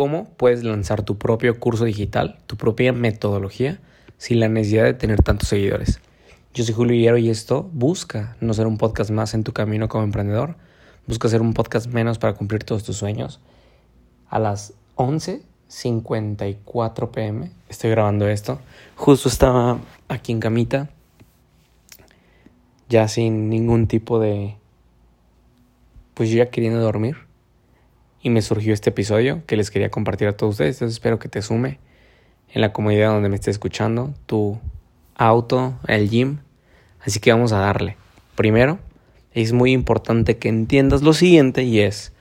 cómo puedes lanzar tu propio curso digital, tu propia metodología, sin la necesidad de tener tantos seguidores. Yo soy Julio Hierro y esto busca no ser un podcast más en tu camino como emprendedor, busca ser un podcast menos para cumplir todos tus sueños. A las 11.54 pm estoy grabando esto. Justo estaba aquí en camita, ya sin ningún tipo de... Pues ya queriendo dormir. Y me surgió este episodio que les quería compartir a todos ustedes. Entonces espero que te sume en la comodidad donde me estés escuchando, tu auto, el gym. Así que vamos a darle. Primero, es muy importante que entiendas lo siguiente y es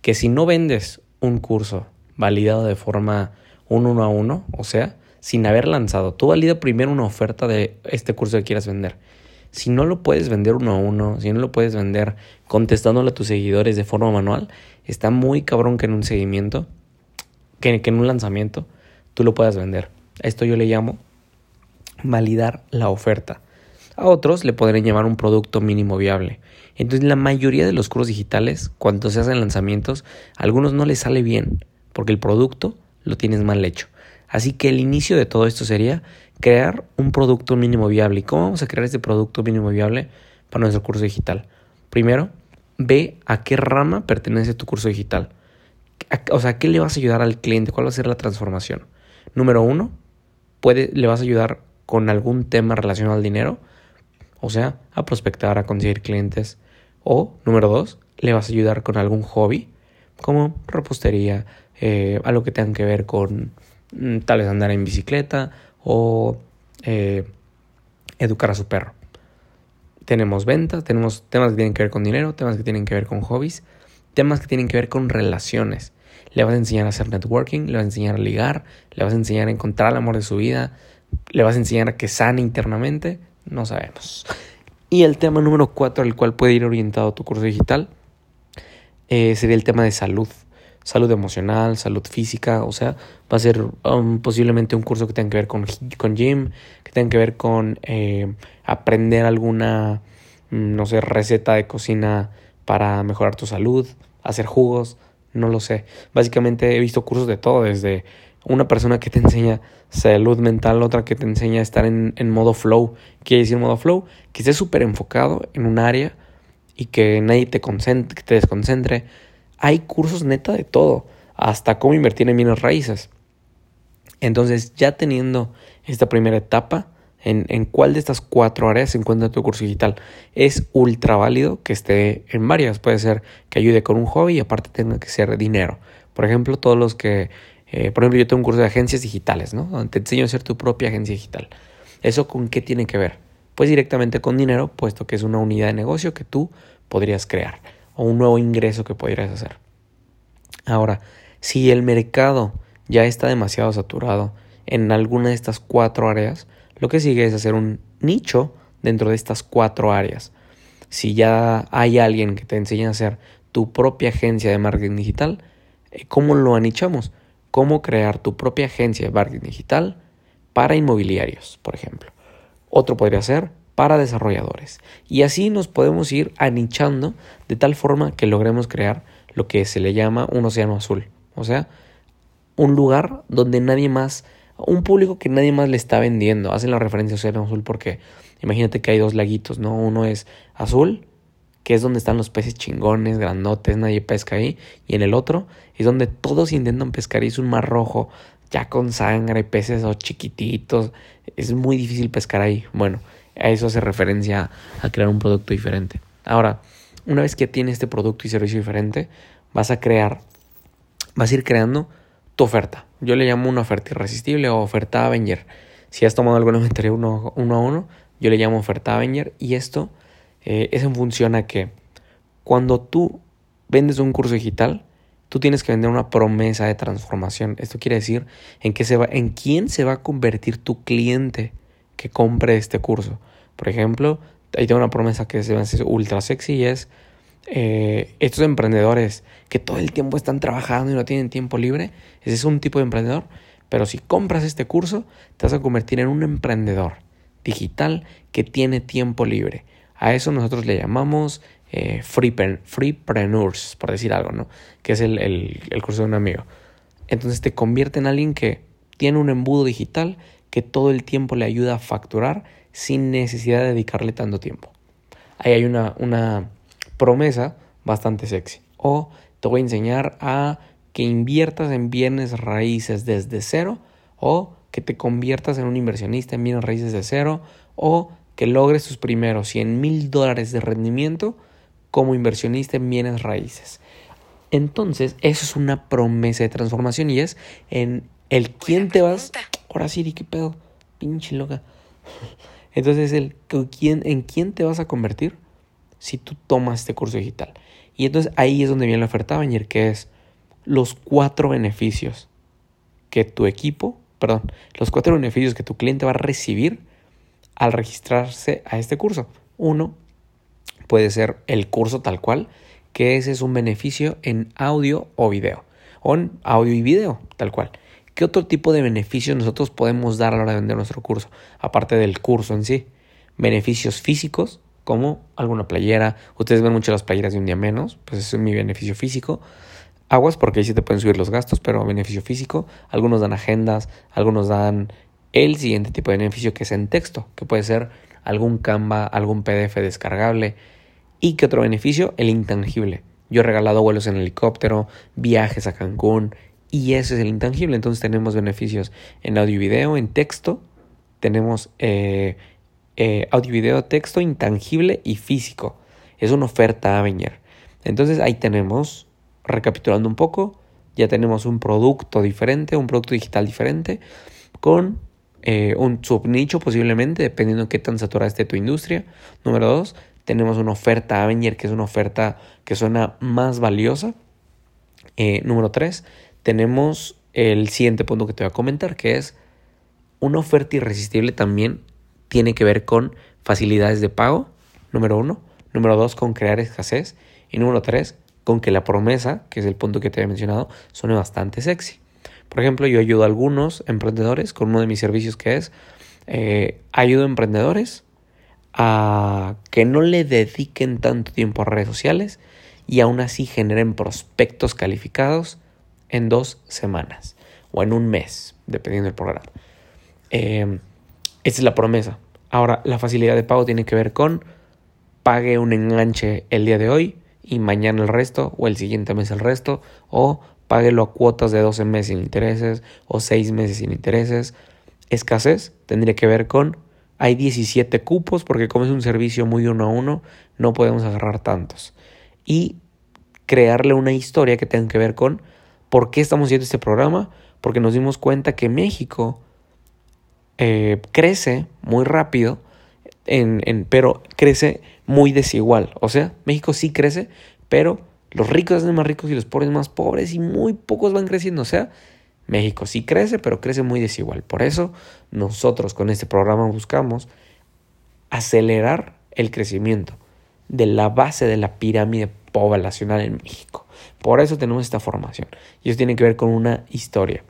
que si no vendes un curso validado de forma un uno a uno, o sea, sin haber lanzado, tú valida primero una oferta de este curso que quieras vender si no lo puedes vender uno a uno, si no lo puedes vender contestándole a tus seguidores de forma manual, está muy cabrón que en un seguimiento, que, en un lanzamiento, tú lo puedas vender. Esto yo le llamo validar la oferta. A otros le podrían llamar un producto mínimo viable. Entonces, la mayoría de los cursos digitales, cuando se hacen lanzamientos, a algunos no les sale bien, porque el producto lo tienes mal hecho. Así que el inicio de todo esto sería crear un producto mínimo viable. ¿Y cómo vamos a crear este producto mínimo viable para nuestro curso digital? Primero, ve a qué rama pertenece tu curso digital. O sea, ¿qué le vas a ayudar al cliente? ¿Cuál va a ser la transformación? Número uno, puede, le vas a ayudar con algún tema relacionado al dinero, o sea, a prospectar, a conseguir clientes. O, número dos, le vas a ayudar con algún hobby, como repostería, eh, algo que tenga que ver con tal vez andar en bicicleta o eh, educar a su perro. Tenemos ventas, tenemos temas que tienen que ver con dinero, temas que tienen que ver con hobbies, temas que tienen que ver con relaciones. Le vas a enseñar a hacer networking, le vas a enseñar a ligar, le vas a enseñar a encontrar el amor de su vida, le vas a enseñar a que sane internamente, no sabemos. Y el tema número cuatro al cual puede ir orientado tu curso digital eh, sería el tema de salud salud emocional, salud física, o sea, va a ser um, posiblemente un curso que tenga que ver con, con gym, que tenga que ver con eh, aprender alguna, mm, no sé, receta de cocina para mejorar tu salud, hacer jugos, no lo sé. Básicamente he visto cursos de todo, desde una persona que te enseña salud mental, otra que te enseña a estar en, en modo flow. Quiere decir modo flow, que estés súper enfocado en un área y que nadie te, te desconcentre hay cursos neta de todo, hasta cómo invertir en bienes raíces. Entonces, ya teniendo esta primera etapa, en, en, cuál de estas cuatro áreas se encuentra tu curso digital. Es ultra válido que esté en varias. Puede ser que ayude con un hobby y aparte tenga que ser dinero. Por ejemplo, todos los que, eh, por ejemplo, yo tengo un curso de agencias digitales, ¿no? Donde te enseño a hacer tu propia agencia digital. ¿Eso con qué tiene que ver? Pues directamente con dinero, puesto que es una unidad de negocio que tú podrías crear un nuevo ingreso que podrías hacer. Ahora, si el mercado ya está demasiado saturado en alguna de estas cuatro áreas, lo que sigue es hacer un nicho dentro de estas cuatro áreas. Si ya hay alguien que te enseña a hacer tu propia agencia de marketing digital, eh, ¿cómo lo anichamos? ¿Cómo crear tu propia agencia de marketing digital para inmobiliarios, por ejemplo? Otro podría ser para desarrolladores. Y así nos podemos ir anichando de tal forma que logremos crear lo que se le llama un océano azul. O sea, un lugar donde nadie más, un público que nadie más le está vendiendo. Hacen la referencia a océano azul porque imagínate que hay dos laguitos, ¿no? Uno es azul, que es donde están los peces chingones, grandotes, nadie pesca ahí. Y en el otro es donde todos intentan pescar y es un mar rojo, ya con sangre, peces o chiquititos. Es muy difícil pescar ahí. Bueno, a eso hace referencia a crear un producto diferente. Ahora, una vez que tienes este producto y servicio diferente, vas a crear, vas a ir creando tu oferta. Yo le llamo una oferta irresistible o oferta Avenger. Si has tomado alguna mentoría uno, uno a uno, yo le llamo oferta Avenger. Y esto eh, es en función a que cuando tú vendes un curso digital, tú tienes que vender una promesa de transformación. Esto quiere decir en, qué se va, en quién se va a convertir tu cliente que compre este curso. Por ejemplo, ahí tengo una promesa que se me hace ultra sexy y es eh, estos emprendedores que todo el tiempo están trabajando y no tienen tiempo libre, ese es un tipo de emprendedor, pero si compras este curso, te vas a convertir en un emprendedor digital que tiene tiempo libre. A eso nosotros le llamamos eh, freepreneurs, por decir algo, ¿no? Que es el, el, el curso de un amigo. Entonces te convierte en alguien que tiene un embudo digital que todo el tiempo le ayuda a facturar sin necesidad de dedicarle tanto tiempo. Ahí hay una, una promesa bastante sexy. O te voy a enseñar a que inviertas en bienes raíces desde cero o que te conviertas en un inversionista en bienes raíces de cero o que logres tus primeros 100 mil dólares de rendimiento como inversionista en bienes raíces. Entonces, eso es una promesa de transformación y es en el quién te vas. Ahora sí, ¿qué pedo? Pinche loca. Entonces, el en quién te vas a convertir si tú tomas este curso digital. Y entonces ahí es donde viene la oferta Bañer, que es los cuatro beneficios que tu equipo, perdón, los cuatro beneficios que tu cliente va a recibir al registrarse a este curso. Uno puede ser el curso tal cual, que ese es un beneficio en audio o video, o en audio y video tal cual. ¿Qué otro tipo de beneficios nosotros podemos dar a la hora de vender nuestro curso? Aparte del curso en sí. Beneficios físicos, como alguna playera. Ustedes ven mucho las playeras de un día menos, pues ese es mi beneficio físico. Aguas, porque ahí sí te pueden subir los gastos, pero beneficio físico. Algunos dan agendas, algunos dan el siguiente tipo de beneficio que es en texto, que puede ser algún Canva, algún PDF descargable. ¿Y qué otro beneficio? El intangible. Yo he regalado vuelos en helicóptero, viajes a Cancún, y ese es el intangible. Entonces tenemos beneficios en audio y video, en texto. Tenemos eh, eh, audio y video, texto intangible y físico. Es una oferta Avenger. Entonces ahí tenemos, recapitulando un poco, ya tenemos un producto diferente, un producto digital diferente, con eh, un subnicho posiblemente, dependiendo de qué tan saturada esté tu industria. Número dos, tenemos una oferta Avenger, que es una oferta que suena más valiosa. número tres, tenemos el siguiente punto que te voy a comentar, que es una oferta irresistible también tiene que ver con facilidades de pago, número uno. Número dos, con crear escasez. Y número tres, con que la promesa, que es el punto que te he mencionado, suene bastante sexy. Por ejemplo, yo ayudo a algunos emprendedores con uno de mis servicios que es eh, ayudo a emprendedores a que no le dediquen tanto tiempo a redes sociales y aún así generen prospectos calificados en dos semanas o en un mes, dependiendo del programa. Eh, esa es la promesa. Ahora, la facilidad de pago tiene que ver con pague un enganche el día de hoy y mañana el resto o el siguiente mes el resto o páguelo a cuotas de 12 meses sin intereses o 6 meses sin intereses. Escasez tendría que ver con hay 17 cupos porque como es un servicio muy uno a uno no podemos agarrar tantos. Y crearle una historia que tenga que ver con ¿Por qué estamos haciendo este programa? Porque nos dimos cuenta que México eh, crece muy rápido, pero crece muy desigual. O sea, México sí crece, pero los ricos son más ricos y los pobres más pobres y muy pocos van creciendo. O sea, México sí crece, pero crece muy desigual. Por eso nosotros con este programa buscamos acelerar el crecimiento de la base de la pirámide poblacional en México. Por eso tenemos esta formación. Y eso tiene que ver con una historia.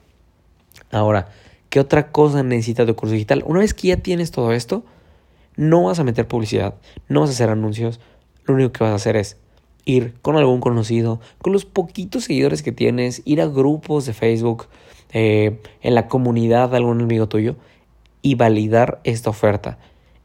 Ahora, ¿qué otra cosa necesita tu curso digital? Una vez que ya tienes todo esto, no vas a meter publicidad, no vas a hacer anuncios. Lo único que vas a hacer es ir con algún conocido, con los poquitos seguidores que tienes, ir a grupos de Facebook, eh, en la comunidad de algún amigo tuyo y validar esta oferta.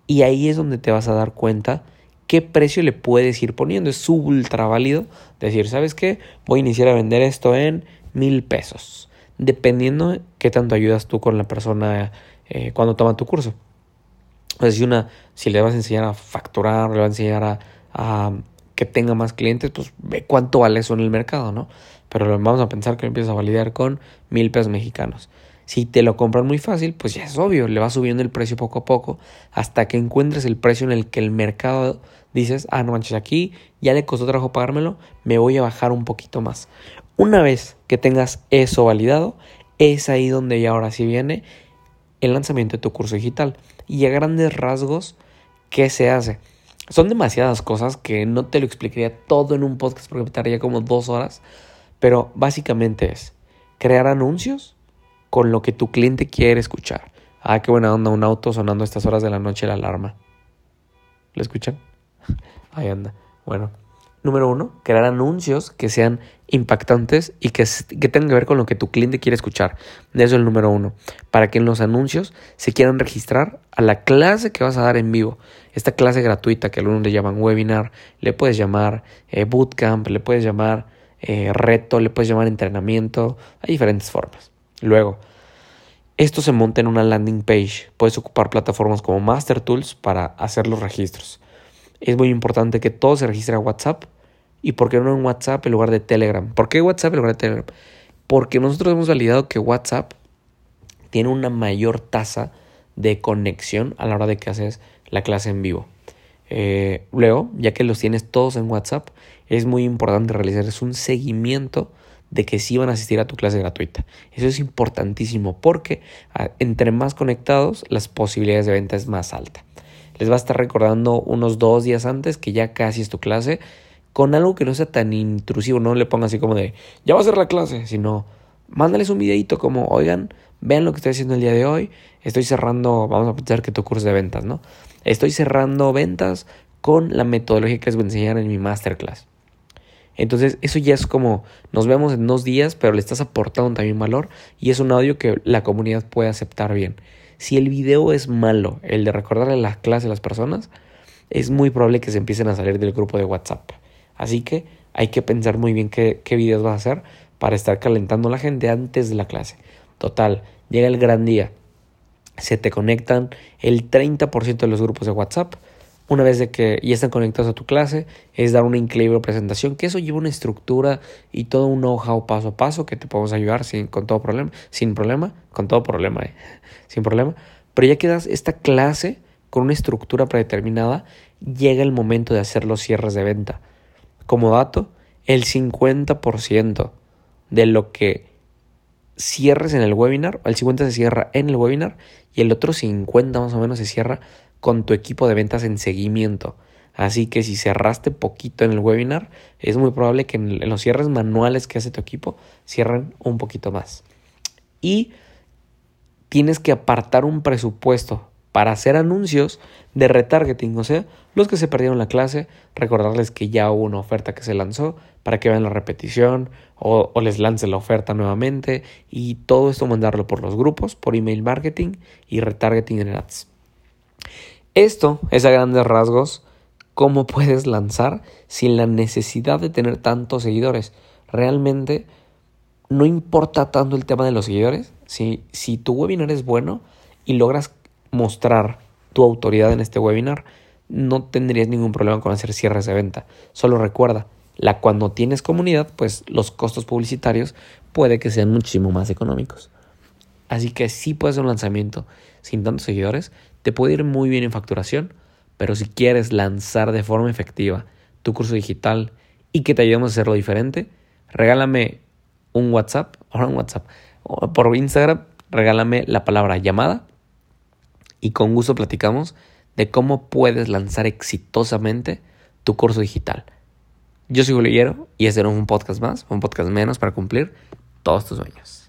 Y ahí es donde te vas a dar cuenta qué precio le puedes ir poniendo. Es ultra válido decir, ¿sabes qué? Voy a iniciar a vender esto en mil pesos. Dependiendo de qué tanto ayudas tú con la persona eh, cuando toma tu curso. Sea, si, una, si le vas a enseñar a facturar, le vas a enseñar a, a que tenga más clientes, pues ve cuánto vale eso en el mercado, ¿no? Pero vamos a pensar que lo empiezas a validar con mil pesos mexicanos. Si te lo compran muy fácil, pues ya es obvio, le va subiendo el precio poco a poco hasta que encuentres el precio en el que el mercado dices, ah, no manches, aquí ya le costó trabajo pagármelo, me voy a bajar un poquito más. Una vez que tengas eso validado, es ahí donde ya ahora sí viene el lanzamiento de tu curso digital. Y a grandes rasgos, ¿qué se hace? Son demasiadas cosas que no te lo explicaría todo en un podcast porque me tardaría como dos horas. Pero básicamente es crear anuncios con lo que tu cliente quiere escuchar. Ah, qué buena onda, un auto sonando a estas horas de la noche la alarma. ¿Lo escuchan? Ahí anda. Bueno, número uno, crear anuncios que sean impactantes y que, que, tengan que ver con lo que tu cliente quiere escuchar. Eso es el número uno. Para que en los anuncios se quieran registrar a la clase que vas a dar en vivo. Esta clase gratuita que algunos le llaman webinar, le puedes llamar eh, bootcamp, le puedes llamar eh, reto, le puedes llamar entrenamiento. Hay diferentes formas. Luego, esto se monta en una landing page. Puedes ocupar plataformas como Master Tools para hacer los registros. Es muy importante que todo se registre a WhatsApp ¿Y por qué no en WhatsApp en lugar de Telegram? ¿Por qué WhatsApp en lugar de Telegram? Porque nosotros hemos validado que WhatsApp tiene una mayor tasa de conexión a la hora de que haces la clase en vivo. Eh, luego, ya que los tienes todos en WhatsApp, es muy importante realizarles un seguimiento de que sí van a asistir a tu clase gratuita. Eso es importantísimo porque ah, entre más conectados, las posibilidades de venta es más alta. Les va a estar recordando unos dos días antes que ya casi es tu clase con algo que no sea tan intrusivo, no le ponga así como de, ya va a ser la clase, sino mándales un videito como, oigan, vean lo que estoy haciendo el día de hoy, estoy cerrando, vamos a pensar que tu curso de ventas, ¿no? Estoy cerrando ventas con la metodología que les voy a enseñar en mi masterclass. Entonces, eso ya es como, nos vemos en dos días, pero le estás aportando también valor y es un audio que la comunidad puede aceptar bien. Si el video es malo, el de recordarle la clase a las personas, es muy probable que se empiecen a salir del grupo de WhatsApp. Así que hay que pensar muy bien qué, qué videos vas a hacer para estar calentando a la gente antes de la clase. Total, llega el gran día. Se te conectan el 30% de los grupos de WhatsApp. Una vez de que ya están conectados a tu clase, es dar una increíble presentación, que eso lleva una estructura y todo un know-how paso a paso que te podemos ayudar sin, todo problema, sin problema, con todo problema, eh, sin problema. Pero ya que das esta clase con una estructura predeterminada, llega el momento de hacer los cierres de venta. Como dato, el 50% de lo que cierres en el webinar, el 50% se cierra en el webinar y el otro 50% más o menos se cierra con tu equipo de ventas en seguimiento. Así que si cerraste poquito en el webinar, es muy probable que en los cierres manuales que hace tu equipo cierren un poquito más. Y tienes que apartar un presupuesto para hacer anuncios de retargeting, o sea, los que se perdieron la clase, recordarles que ya hubo una oferta que se lanzó para que vean la repetición o, les lance la oferta nuevamente y todo esto mandarlo por los grupos, por email marketing y retargeting en ads. Esto es a grandes rasgos cómo puedes lanzar sin la necesidad de tener tantos seguidores. Realmente no importa tanto el tema de los seguidores. Si, si tu webinar es bueno y logras mostrar tu autoridad en este webinar, no tendrías ningún problema con hacer cierres de venta. Solo recuerda, la cuando tienes comunidad, pues los costos publicitarios puede que sean muchísimo más económicos. Así que si puedes hacer un lanzamiento sin tantos seguidores, te puede ir muy bien en facturación, pero si quieres lanzar de forma efectiva tu curso digital y que te ayudemos a hacerlo diferente, regálame un WhatsApp, ahora un WhatsApp, por Instagram, regálame la palabra llamada y con gusto platicamos de cómo puedes lanzar exitosamente tu curso digital. Yo soy Julio y este era un podcast más, un podcast menos para cumplir todos tus sueños.